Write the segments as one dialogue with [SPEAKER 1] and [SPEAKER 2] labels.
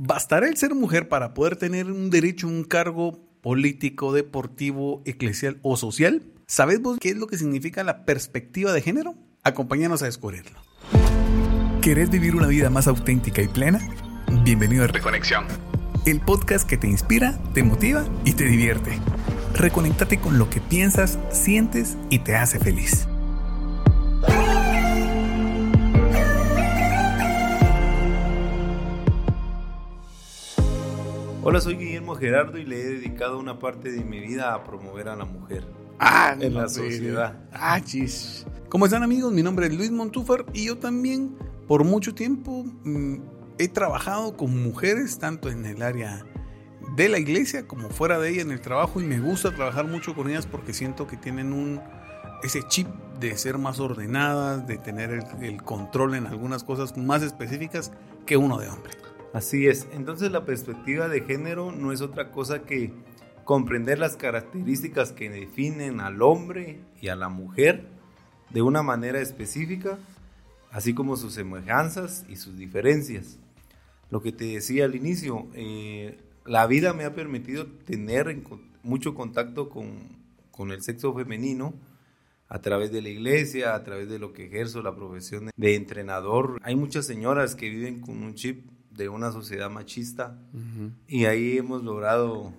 [SPEAKER 1] ¿Bastará el ser mujer para poder tener un derecho a un cargo político, deportivo, eclesial o social? ¿Sabes vos qué es lo que significa la perspectiva de género? Acompáñanos a descubrirlo.
[SPEAKER 2] ¿Querés vivir una vida más auténtica y plena? Bienvenido a Reconexión, el podcast que te inspira, te motiva y te divierte. Reconéctate con lo que piensas, sientes y te hace feliz.
[SPEAKER 3] Hola, soy Guillermo Gerardo y le he dedicado una parte de mi vida a promover a la mujer.
[SPEAKER 1] Ah,
[SPEAKER 3] en
[SPEAKER 1] no
[SPEAKER 3] la
[SPEAKER 1] sé.
[SPEAKER 3] sociedad.
[SPEAKER 1] Ah, chis. ¿Cómo están amigos? Mi nombre es Luis Montúfar y yo también por mucho tiempo mm, he trabajado con mujeres tanto en el área de la iglesia como fuera de ella en el trabajo y me gusta trabajar mucho con ellas porque siento que tienen un ese chip de ser más ordenadas, de tener el, el control en algunas cosas más específicas que uno de hombre.
[SPEAKER 3] Así es. Entonces la perspectiva de género no es otra cosa que comprender las características que definen al hombre y a la mujer de una manera específica, así como sus semejanzas y sus diferencias. Lo que te decía al inicio, eh, la vida me ha permitido tener mucho contacto con, con el sexo femenino a través de la iglesia, a través de lo que ejerzo la profesión de entrenador. Hay muchas señoras que viven con un chip de una sociedad machista y ahí hemos logrado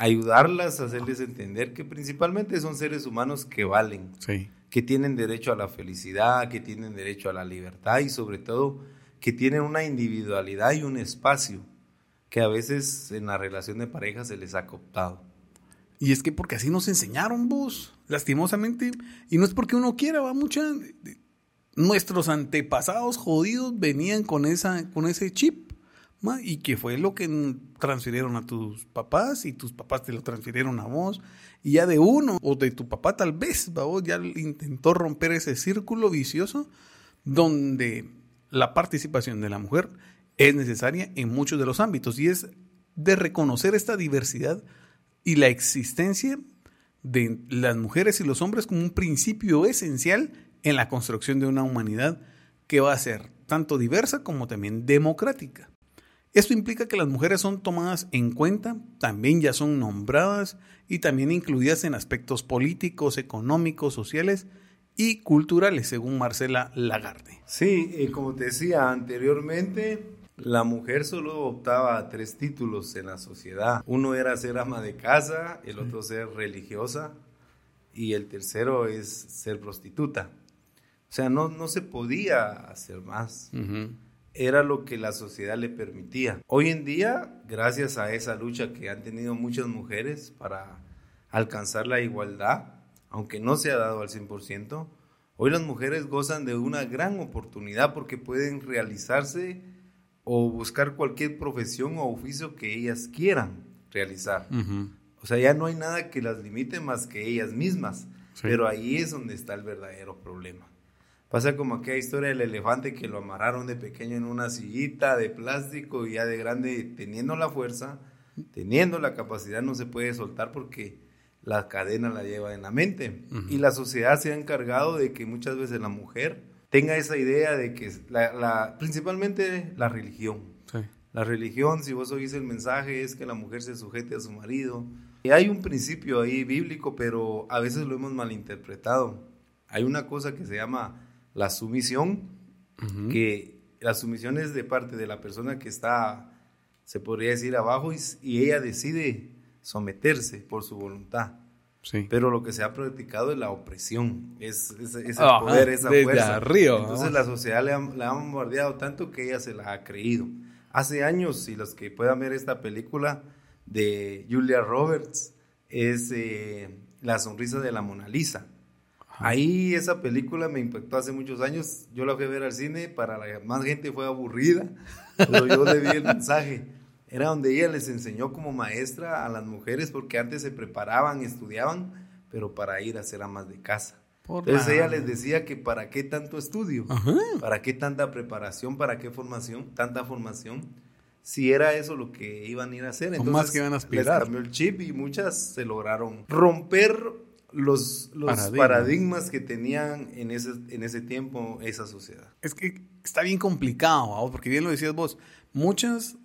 [SPEAKER 3] ayudarlas hacerles entender que principalmente son seres humanos que valen,
[SPEAKER 1] Sí.
[SPEAKER 3] que tienen derecho a la felicidad, que tienen derecho a la libertad y sobre todo que tienen una individualidad y un espacio que a veces en la relación de pareja se les ha cooptado.
[SPEAKER 1] Y es que porque así nos enseñaron vos, lastimosamente. Y no es porque uno quiera, va mucha. Nuestros antepasados jodidos venían con, esa, con ese chip. Y que fue lo que transfirieron a tus papás y tus papás te lo transfirieron a vos. Y ya de uno o de tu papá tal vez, va, vos ya intentó romper ese círculo vicioso donde la participación de la mujer es necesaria en muchos de los ámbitos. Y es de reconocer esta diversidad y la existencia de las mujeres y los hombres como un principio esencial en la construcción de una humanidad que va a ser tanto diversa como también democrática. Esto implica que las mujeres son tomadas en cuenta, también ya son nombradas y también incluidas en aspectos políticos, económicos, sociales y culturales, según Marcela Lagarde.
[SPEAKER 3] Sí, eh, como te decía anteriormente, la mujer solo optaba a tres títulos en la sociedad. Uno era ser ama de casa, el otro ser religiosa y el tercero es ser prostituta. O sea, no, no se podía hacer más. Era lo que la sociedad le permitía. Hoy en día, gracias a esa lucha que han tenido muchas mujeres para alcanzar la igualdad, aunque no se ha dado al 100%, hoy las mujeres gozan de una gran oportunidad porque pueden realizarse o buscar cualquier profesión o oficio que ellas quieran realizar. O sea, ya no hay nada que las limite más que ellas mismas.
[SPEAKER 1] Sí.
[SPEAKER 3] Pero ahí es donde está el verdadero problema. Pasa como aquella historia del elefante que lo amarraron de pequeño en una sillita de plástico y ya de grande teniendo la fuerza, teniendo la capacidad, no se puede soltar porque la cadena la lleva en la mente. Y la sociedad se ha encargado de que muchas veces la mujer tenga esa idea de que la, la- principalmente la religión.
[SPEAKER 1] Sí.
[SPEAKER 3] La religión, si vos oís el mensaje, es que la mujer se sujete a su marido. Y hay un principio ahí bíblico, pero a veces lo hemos malinterpretado. Hay una cosa que se llama la sumisión, que la sumisión es de parte de la persona que está, se podría decir, abajo y, y ella decide someterse por su voluntad.
[SPEAKER 1] Sí.
[SPEAKER 3] Pero lo que se ha practicado es la opresión, es, es- ese
[SPEAKER 1] Ajá,
[SPEAKER 3] poder, esa
[SPEAKER 1] desde
[SPEAKER 3] fuerza.
[SPEAKER 1] arriba,
[SPEAKER 3] Entonces la sociedad le ha, la ha bombardeado tanto que ella se la ha creído. Hace años, y los que puedan ver esta película de Julia Roberts, es eh, La sonrisa de la Mona Lisa. Ahí esa película me impactó hace muchos años. Yo la fui a ver al cine, para la más gente fue aburrida, pero yo le vi el mensaje. Era donde ella les enseñó como maestra a las mujeres, porque antes se preparaban, estudiaban, pero para ir a ser amas de casa.
[SPEAKER 1] Por
[SPEAKER 3] Entonces
[SPEAKER 1] la-
[SPEAKER 3] ella les decía que para qué tanto estudio,
[SPEAKER 1] Ajá.
[SPEAKER 3] para qué tanta preparación, para qué formación, tanta formación, si era eso lo que iban a ir a hacer.
[SPEAKER 1] O
[SPEAKER 3] Entonces
[SPEAKER 1] más que iban a
[SPEAKER 3] les
[SPEAKER 1] aspirar.
[SPEAKER 3] cambió el chip y muchas se lograron romper los, los
[SPEAKER 1] Paradigmas.
[SPEAKER 3] paradigmas. que tenían en ese, en ese tiempo esa sociedad.
[SPEAKER 1] Es que está bien complicado, ¿va? porque bien lo decías vos, muchas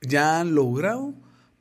[SPEAKER 1] ya han logrado,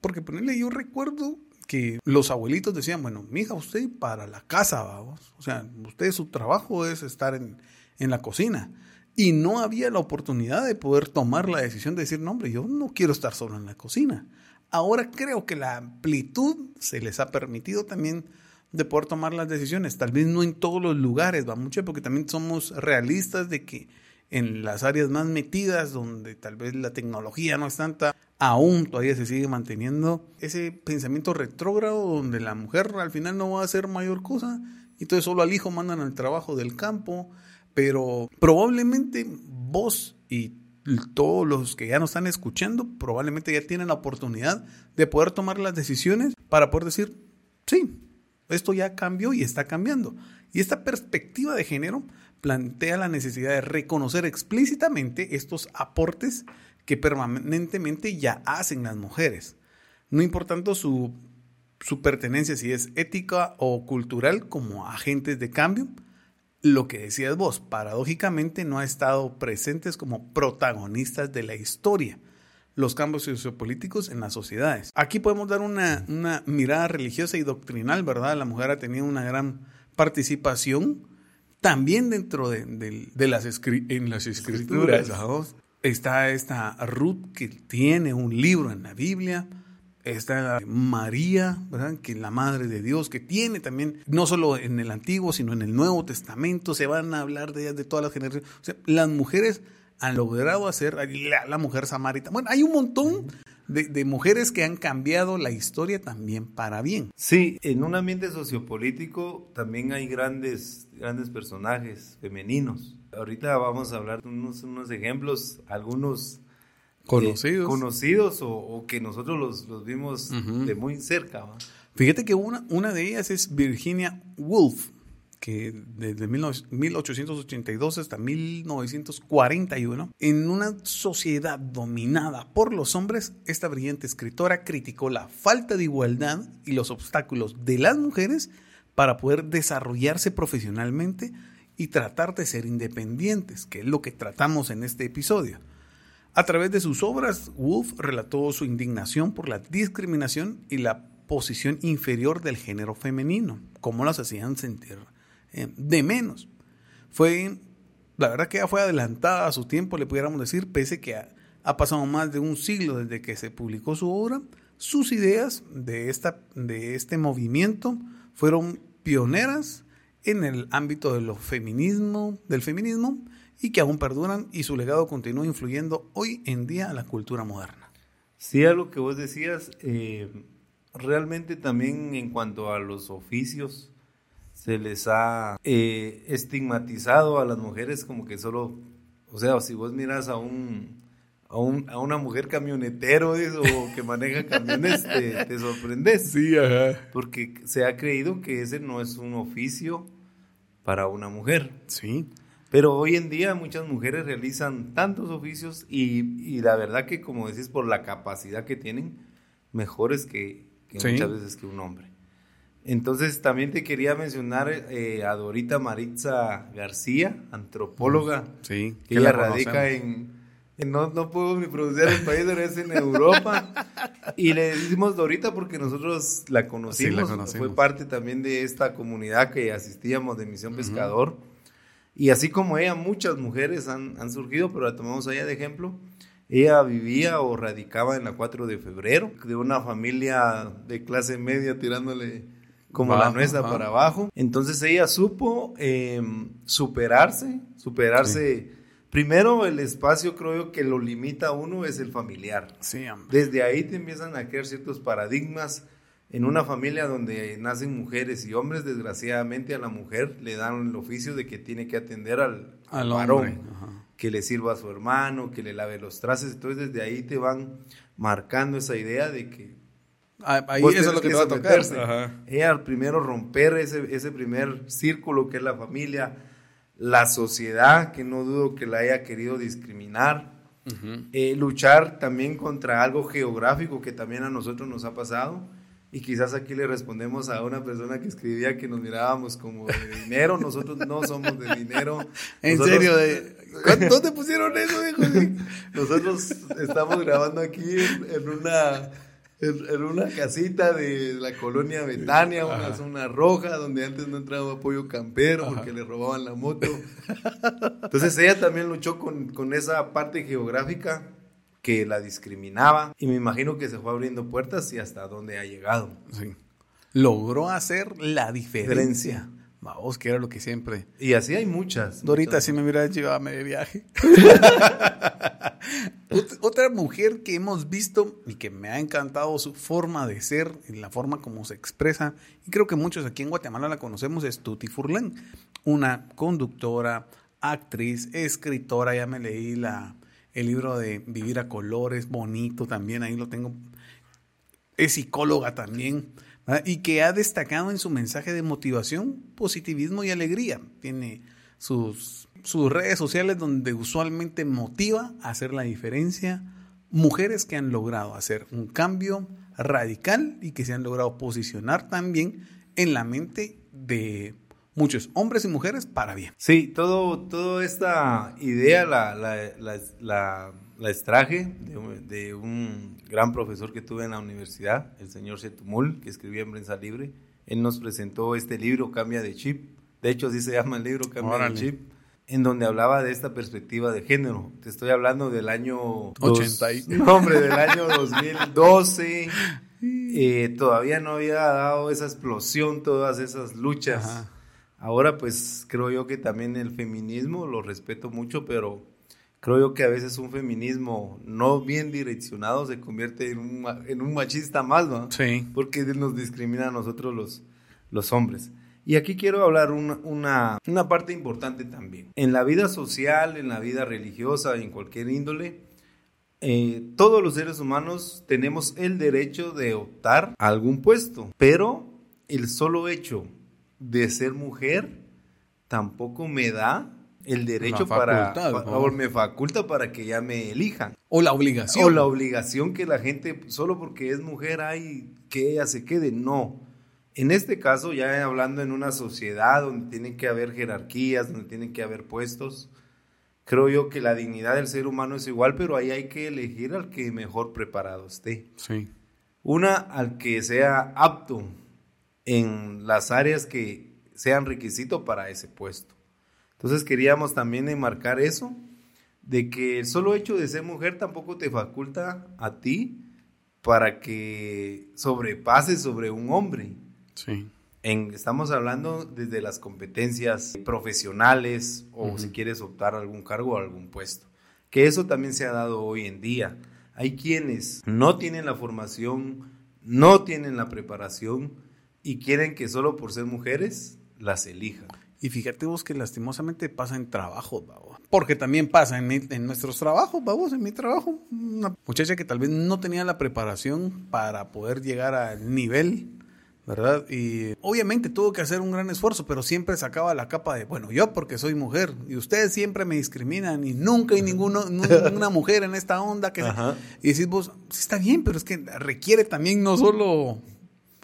[SPEAKER 1] porque ponerle yo recuerdo que los abuelitos decían, bueno, mija, usted para la casa, vamos. O sea, usted su trabajo es estar en, en la cocina. Y no había la oportunidad de poder tomar la decisión de decir, no, hombre, yo no quiero estar solo en la cocina. Ahora creo que la amplitud se les ha permitido también de poder tomar las decisiones. Tal vez no en todos los lugares, va mucho, porque también somos realistas de que en las áreas más metidas, donde tal vez la tecnología no es tanta, aún todavía se sigue manteniendo ese pensamiento retrógrado donde la mujer al final no va a hacer mayor cosa, y entonces solo al hijo mandan al trabajo del campo, pero probablemente vos y todos los que ya nos están escuchando probablemente ya tienen la oportunidad de poder tomar las decisiones para poder decir, sí, esto ya cambió y está cambiando. Y esta perspectiva de género plantea la necesidad de reconocer explícitamente estos aportes que permanentemente ya hacen las mujeres, no importando su, su pertenencia si es ética o cultural como agentes de cambio, lo que decías vos, paradójicamente no ha estado presentes como protagonistas de la historia, los cambios sociopolíticos en las sociedades. Aquí podemos dar una, mirada religiosa y doctrinal, ¿verdad? La mujer ha tenido una gran participación también dentro de, las, en las escrituras. Está esta Ruth que tiene un libro en la Biblia, está María, ¿verdad? que es la Madre de Dios, que tiene también, no solo en el Antiguo, sino en el Nuevo Testamento, se van a hablar de de todas las generaciones. O sea, las mujeres han logrado hacer la, mujer samarita. Bueno, hay un montón de, de, mujeres que han cambiado la historia también para bien.
[SPEAKER 3] Sí, en un ambiente sociopolítico también hay grandes, grandes personajes femeninos. Ahorita vamos a hablar de unos, unos ejemplos, algunos
[SPEAKER 1] Conocidos.
[SPEAKER 3] conocidos o, que nosotros los, los vimos de muy cerca.
[SPEAKER 1] Fíjate que una, una de ellas es Virginia Woolf, que desde 1882 hasta 1941, en una sociedad dominada por los hombres, esta brillante escritora criticó la falta de igualdad y los obstáculos de las mujeres para poder desarrollarse profesionalmente y tratar de ser independientes, que es lo que tratamos en este episodio. A través de sus obras, Wolf relató su indignación por la discriminación y la posición inferior del género femenino, cómo las hacían sentir eh, de menos. Fue, la verdad que ya fue adelantada a su tiempo, le pudiéramos decir, pese que ha, pasado más de un siglo desde que se publicó su obra, sus ideas de, esta, de este movimiento fueron pioneras en el ámbito de feminismo, del feminismo y que aún perduran y su legado continúa influyendo hoy en día a la cultura moderna.
[SPEAKER 3] Sí, algo que vos decías, eh, realmente también en cuanto a los oficios, se les ha eh, estigmatizado a las mujeres como que solo, o sea, si vos miras a un, a, un, a una mujer camionetero o que maneja camiones, te, te sorprendes.
[SPEAKER 1] Sí, ajá.
[SPEAKER 3] Porque se ha creído que ese no es un oficio para una mujer.
[SPEAKER 1] Sí.
[SPEAKER 3] Pero hoy en día muchas mujeres realizan tantos oficios y, la verdad que, como decís, por la capacidad que tienen, mejores que, muchas veces que un hombre. Entonces también te quería mencionar eh, a Dorita Maritza García, antropóloga,
[SPEAKER 1] sí,
[SPEAKER 3] que ella radica en, no, no, puedo ni pronunciar el país, pero es en Europa. y le decimos Dorita porque nosotros la conocimos, fue parte también de esta comunidad que asistíamos de Misión Pescador. Y así como ella, muchas mujeres han, han surgido, pero la tomamos allá de ejemplo. Ella vivía o radicaba en la 4 de febrero, de una familia de clase media tirándole como la nuestra para abajo. Entonces ella supo em, superarse, superarse. Primero el espacio creo yo que lo limita a uno es el familiar.
[SPEAKER 1] Sí,
[SPEAKER 3] Desde ahí te empiezan a crear ciertos paradigmas en una familia donde nacen mujeres y hombres, desgraciadamente a la mujer le dan el oficio de que tiene que atender al, varón, que le sirva a su hermano, que le lave los trastes. Entonces desde ahí te van marcando esa idea de que...
[SPEAKER 1] Ah, ahí eso es lo que, te va a tocar.
[SPEAKER 3] Ella primero romper ese, ese primer círculo que es la familia, la sociedad, que no dudo que la haya querido discriminar, eh, luchar también contra algo geográfico que también a nosotros nos ha pasado. Y quizás aquí le respondemos a una persona que escribía que nos mirábamos como de dinero, nosotros no somos de dinero.
[SPEAKER 1] en serio, ¿Dónde pusieron eso,
[SPEAKER 3] Nosotros estamos grabando aquí en, una en, una casita de la colonia Betania, una zona roja, donde antes no entraba apoyo campero porque le robaban la moto. Entonces ella también luchó con, con esa parte geográfica que la discriminaba y me imagino que se fue abriendo puertas y hasta dónde ha llegado.
[SPEAKER 1] Sí. Logró hacer la diferencia. Vamos, que era lo que siempre.
[SPEAKER 3] Y así hay muchas.
[SPEAKER 1] Dorita, si me hubiera llevado de viaje. Otra mujer que hemos visto y que me ha encantado su forma de ser y la forma como se expresa, y creo que muchos aquí en Guatemala la conocemos, es Tuti Furlan, una conductora, actriz, escritora, ya me leí la, el libro de Vivir a Colores, bonito también, ahí lo tengo. Es psicóloga también y que ha destacado en su mensaje de motivación, positivismo y alegría. Tiene sus, sus redes sociales donde usualmente motiva a hacer la diferencia. Mujeres que han logrado hacer un cambio radical y que se han logrado posicionar también en la mente de muchos hombres y mujeres para bien.
[SPEAKER 3] Sí, todo, toda esta idea la, la, la, la extraje de, un gran profesor que tuve en la universidad, el señor Setumul, que escribía en prensa libre. Él nos presentó este libro, Cambia de Chip. De hecho, así se llama el libro, Cambia de Chip, en donde hablaba de esta perspectiva de género. Te estoy hablando del año...
[SPEAKER 1] 80.
[SPEAKER 3] no, hombre, del año 2012. Eh, todavía no había dado esa explosión, todas esas luchas. Ahora, pues creo yo que también el feminismo lo respeto mucho, pero creo yo que a veces un feminismo no bien direccionado se convierte en un, en un machista más, ¿no?
[SPEAKER 1] Sí.
[SPEAKER 3] Porque nos discrimina a nosotros los, los hombres. Y aquí quiero hablar una, una, una, parte importante también. En la vida social, en la vida religiosa, en cualquier índole, eh, todos los seres humanos tenemos el derecho de optar a algún puesto, pero el solo hecho de ser mujer tampoco me da el derecho para, o me faculta para que ya me elijan.
[SPEAKER 1] O la obligación.
[SPEAKER 3] O la obligación que la gente, solo porque es mujer, hay que ella se quede. No. En este caso, ya hablando en una sociedad donde tienen que haber jerarquías, donde tienen que haber puestos, creo yo que la dignidad del ser humano es igual, pero ahí hay que elegir al que mejor preparado esté.
[SPEAKER 1] Sí.
[SPEAKER 3] Una, al que sea apto en las áreas que sean requisito para ese puesto. Entonces queríamos también enmarcar eso, de que el solo hecho de ser mujer tampoco te faculta a ti para que sobrepases sobre un hombre.
[SPEAKER 1] Sí.
[SPEAKER 3] En, estamos hablando desde las competencias profesionales o si quieres optar a algún cargo o algún puesto. Que eso también se ha dado hoy en día. Hay quienes no tienen la formación, no tienen la preparación y quieren que solo por ser mujeres las elijan.
[SPEAKER 1] Y fíjate vos que lastimosamente pasa en trabajos, vamos. Porque también pasa en, en, nuestros trabajos, vamos, en mi trabajo. Una muchacha que tal vez no tenía la preparación para poder llegar al nivel, ¿verdad? Y obviamente tuvo que hacer un gran esfuerzo, pero siempre sacaba la capa de, bueno, yo porque soy mujer y ustedes siempre me discriminan y nunca hay ninguno, ninguna mujer en esta onda que... Y decís vos, sí está bien, pero es que requiere también no solo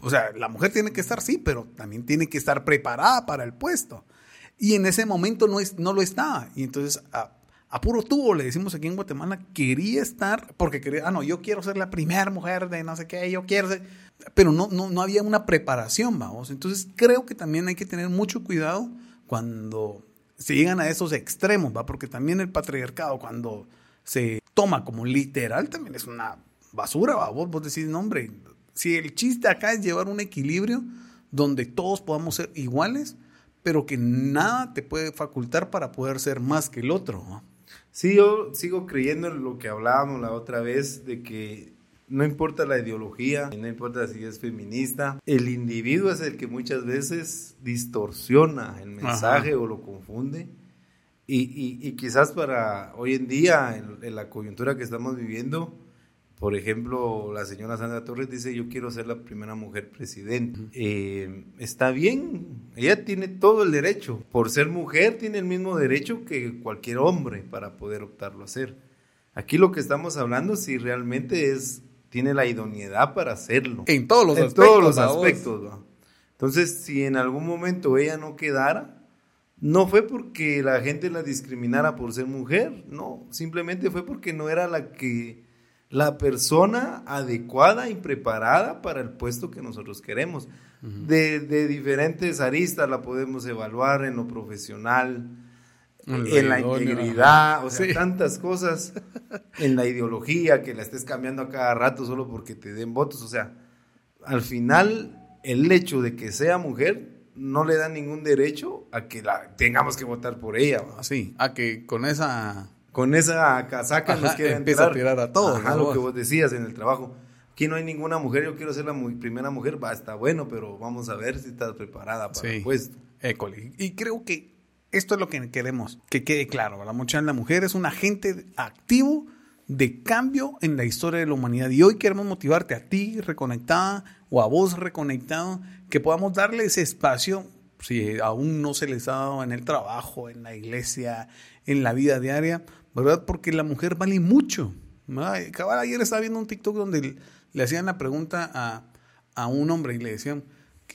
[SPEAKER 1] o sea, la mujer tiene que estar, sí, pero también tiene que estar preparada para el puesto. Y en ese momento no, es, no lo estaba. Y entonces, a, puro tubo, le decimos aquí en Guatemala, quería estar, porque quería, ah, no, yo quiero ser la primera mujer de no sé qué, yo quiero ser, pero no, no, no había una preparación, vamos. Entonces, creo que también hay que tener mucho cuidado cuando se llegan a esos extremos, ¿va? Porque también el patriarcado, cuando se toma como literal, también es una basura, ¿va? Vos, vos decís, no, hombre, si el chiste acá es llevar un equilibrio donde todos podamos ser iguales, pero que nada te puede facultar para poder ser más que el otro.
[SPEAKER 3] Sí, yo sigo creyendo en lo que hablábamos la otra vez, de que no importa la ideología, no importa si es feminista, el individuo es el que muchas veces distorsiona el mensaje o lo confunde. Y, quizás para hoy en día, en la coyuntura que estamos viviendo, por ejemplo, la señora Sandra Torres dice, yo quiero ser la primera mujer presidente. Eh, está bien, ella tiene todo el derecho. Por ser mujer tiene el mismo derecho que cualquier hombre para poder optarlo a hacer. Aquí lo que estamos hablando si realmente es tiene la idoneidad para hacerlo.
[SPEAKER 1] En todos los
[SPEAKER 3] aspectos. Todos los aspectos Entonces, si en algún momento ella no quedara, no fue porque la gente la discriminara por ser mujer, no, simplemente fue porque no era la que la persona adecuada y preparada para el puesto que nosotros queremos. de, de, diferentes aristas la podemos evaluar en lo profesional, en la, integridad, o sea, tantas cosas, en la ideología, que la estés cambiando a cada rato solo porque te den votos, o sea, al final el hecho de que sea mujer no le da ningún derecho a que la tengamos que votar por ella.
[SPEAKER 1] Sí, a que con esa
[SPEAKER 3] con esa casaca nos quiere
[SPEAKER 1] empieza a tirar a todos.
[SPEAKER 3] Ajá, lo que vos decías en el trabajo. Aquí no hay ninguna mujer, yo quiero ser la primera mujer, va, está bueno, pero vamos a ver si estás preparada para el puesto.
[SPEAKER 1] École. Y creo que esto es lo que queremos, que quede claro. La, mucha, la mujer es un agente activo de cambio en la historia de la humanidad. Y hoy queremos motivarte a ti reconectada o a vos reconectado, que podamos darle ese espacio, si aún no se les ha dado en el trabajo, en la iglesia, en la vida diaria, ¿verdad? Porque la mujer vale mucho. ayer estaba viendo un TikTok donde le hacían la pregunta a, a un hombre y le decían,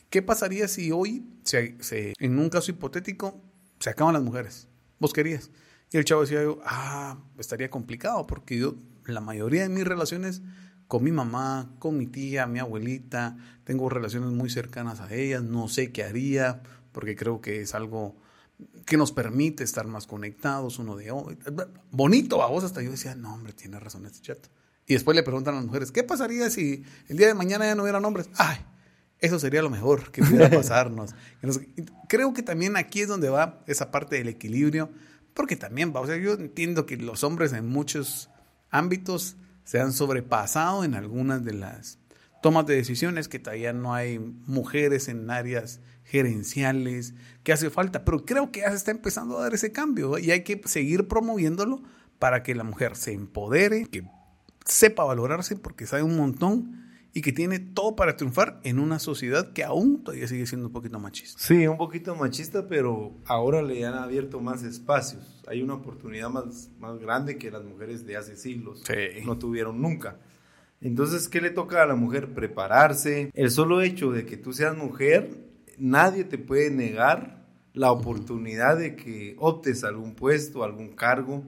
[SPEAKER 1] ¿qué pasaría si hoy, se, en un caso hipotético, se acaban las mujeres? ¿Vos querías? Y el chavo decía, ah, estaría complicado porque yo, la mayoría de mis relaciones con mi mamá, con mi tía, mi abuelita, tengo relaciones muy cercanas a ellas, no sé qué haría, porque creo que es algo que nos permite estar más conectados uno de otro. Bonito, a vos hasta yo decía, no, hombre, tiene razón este chat. Y después le preguntan a las mujeres, ¿qué pasaría si el día de mañana ya no hubiera hombres? Ay, eso sería lo mejor que pudiera pasarnos. Creo que también aquí es donde va esa parte del equilibrio, porque también va, o sea, yo entiendo que los hombres en muchos ámbitos se han sobrepasado en algunas de las tomas de decisiones, que todavía no hay mujeres en áreas gerenciales, que hace falta, pero creo que ya se está empezando a dar ese cambio y hay que seguir promoviéndolo para que la mujer se empodere, que sepa valorarse porque sabe un montón y que tiene todo para triunfar en una sociedad que aún todavía sigue siendo un poquito machista.
[SPEAKER 3] Sí, un poquito machista, pero ahora le han abierto más espacios. Hay una oportunidad más, más grande que las mujeres de hace siglos no tuvieron nunca. Entonces, ¿qué le toca a la mujer? Prepararse. El solo hecho de que tú seas mujer, nadie te puede negar la oportunidad de que optes algún puesto, algún cargo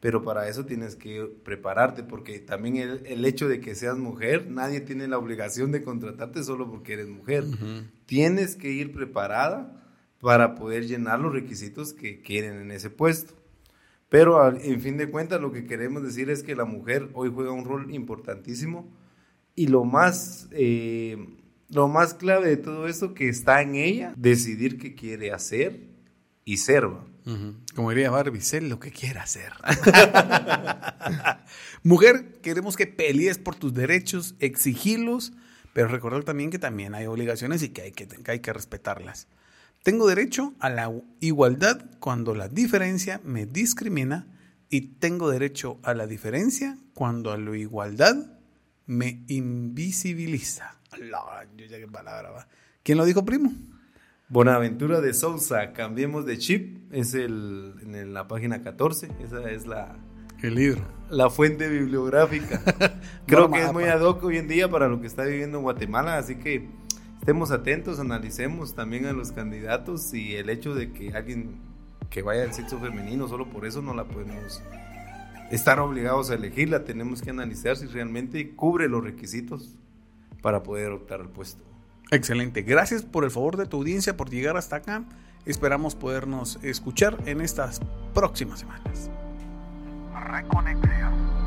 [SPEAKER 3] pero para eso tienes que prepararte, porque también el, hecho de que seas mujer, nadie tiene la obligación de contratarte solo porque eres mujer. Tienes que ir preparada para poder llenar los requisitos que quieren en ese puesto. Pero en fin de cuentas, lo que queremos decir es que la mujer hoy juega un rol importantísimo y lo más, eh, lo más clave de todo esto que está en ella, decidir qué quiere hacer y ser.
[SPEAKER 1] Como diría Barbie, sé lo que quiera hacer. Mujer, queremos que pelees por tus derechos, exigirlos, pero recordar también que también hay obligaciones y que hay que, hay que respetarlas. Tengo derecho a la igualdad cuando la diferencia me discrimina y tengo derecho a la diferencia cuando a la igualdad me invisibiliza. ¿Quién lo dijo, primo?
[SPEAKER 3] Bonaventura de Sousa, cambiemos de chip, es el, en la página 14, esa es la...
[SPEAKER 1] El libro.
[SPEAKER 3] La fuente bibliográfica. Creo que es muy ad hoc hoy en día para lo que está viviendo Guatemala, así que estemos atentos, analicemos también a los candidatos y el hecho de que alguien que vaya al sexo femenino, solo por eso no la podemos estar obligados a elegirla, tenemos que analizar si realmente cubre los requisitos para poder optar al puesto.
[SPEAKER 1] Excelente. Gracias por el favor de tu audiencia, por llegar hasta acá. Esperamos podernos escuchar en estas próximas semanas. Reconexión.